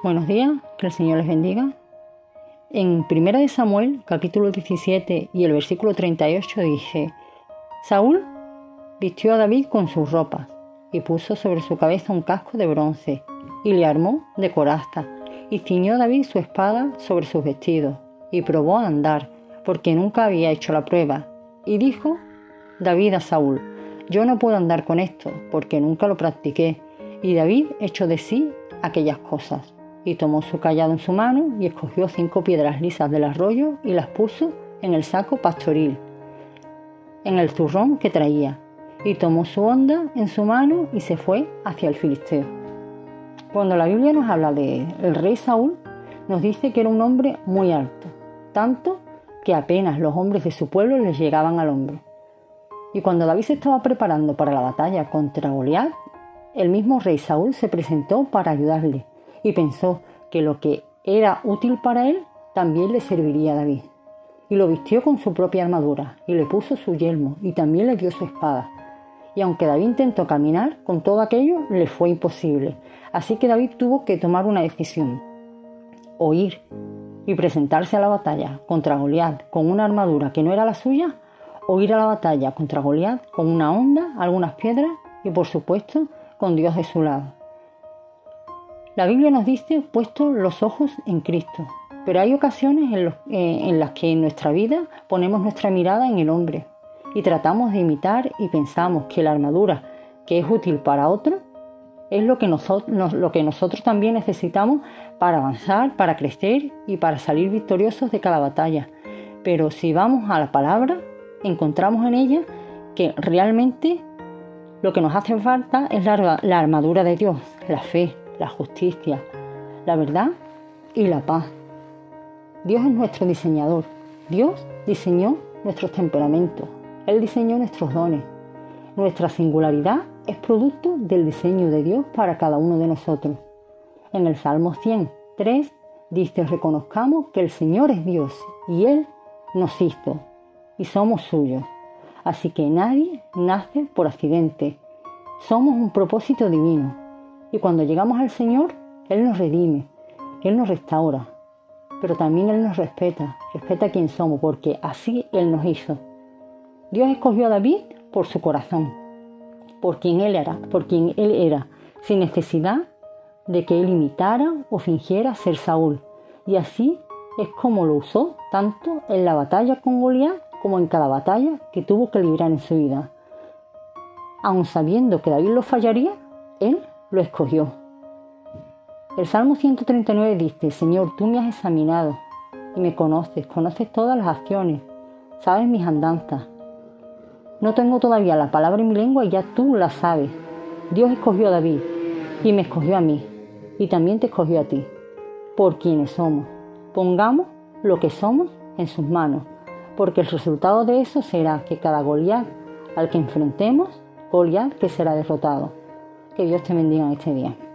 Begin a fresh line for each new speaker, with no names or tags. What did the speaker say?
Buenos días, que el Señor les bendiga. En 1 Samuel, capítulo 17 y el versículo 38 dice, Saúl vistió a David con sus ropas y puso sobre su cabeza un casco de bronce y le armó de coraza y ciñó David su espada sobre sus vestidos y probó a andar porque nunca había hecho la prueba y dijo David a Saúl, yo no puedo andar con esto porque nunca lo practiqué y David echó de sí aquellas cosas y tomó su callado en su mano y escogió cinco piedras lisas del arroyo y las puso en el saco pastoril, en el zurrón que traía, y tomó su onda en su mano y se fue hacia el filisteo. Cuando la Biblia nos habla de el rey Saúl, nos dice que era un hombre muy alto, tanto que apenas los hombres de su pueblo les llegaban al hombro. Y cuando David se estaba preparando para la batalla contra Goliat, el mismo rey Saúl se presentó para ayudarle y pensó que lo que era útil para él también le serviría a David. Y lo vistió con su propia armadura, y le puso su yelmo, y también le dio su espada. Y aunque David intentó caminar, con todo aquello le fue imposible. Así que David tuvo que tomar una decisión. O ir y presentarse a la batalla contra Goliat con una armadura que no era la suya, o ir a la batalla contra Goliat con una onda, algunas piedras y por supuesto con Dios de su lado. La Biblia nos dice puesto los ojos en Cristo, pero hay ocasiones eh, en, las que en nuestra vida ponemos nuestra mirada en el hombre y tratamos de imitar y pensamos que la armadura que es útil para otro es lo que, nosotros, lo que nosotros también necesitamos para avanzar, para crecer y para salir victoriosos de cada batalla. Pero si vamos a la palabra, encontramos en ella que realmente lo que nos hace falta es la armadura de Dios, la fe, la justicia, la verdad y la paz. Dios es nuestro diseñador. Dios diseñó nuestros temperamentos. Él diseñó nuestros dones. Nuestra singularidad es producto del diseño de Dios para cada uno de nosotros. En el Salmo 103 dice, reconozcamos que el Señor es Dios y Él nos hizo y somos suyos. Así que nadie nace por accidente. Somos un propósito divino y cuando llegamos al Señor, Él nos redime, Él nos restaura, pero también Él nos respeta, respeta a quien somos, porque así Él nos hizo. Dios escogió a David por su corazón, por quien Él era, por quien Él era, sin necesidad de que Él imitara o fingiera ser Saúl. Y así es como lo usó tanto en la batalla con Goliat como en cada batalla que tuvo que librar en su vida. Aun sabiendo que David lo fallaría, Él lo escogió. El Salmo 139 dice, Señor, tú me has examinado y me conoces, conoces todas las acciones, sabes mis andanzas. No tengo todavía la palabra en mi lengua y ya tú la sabes. Dios escogió a David y me escogió a mí y también te escogió a ti, por quienes somos. Pongamos lo que somos en sus manos, porque el resultado de eso será que cada Goliat al que enfrentemos, Goliat que será derrotado. Que Dios te bendiga en este día.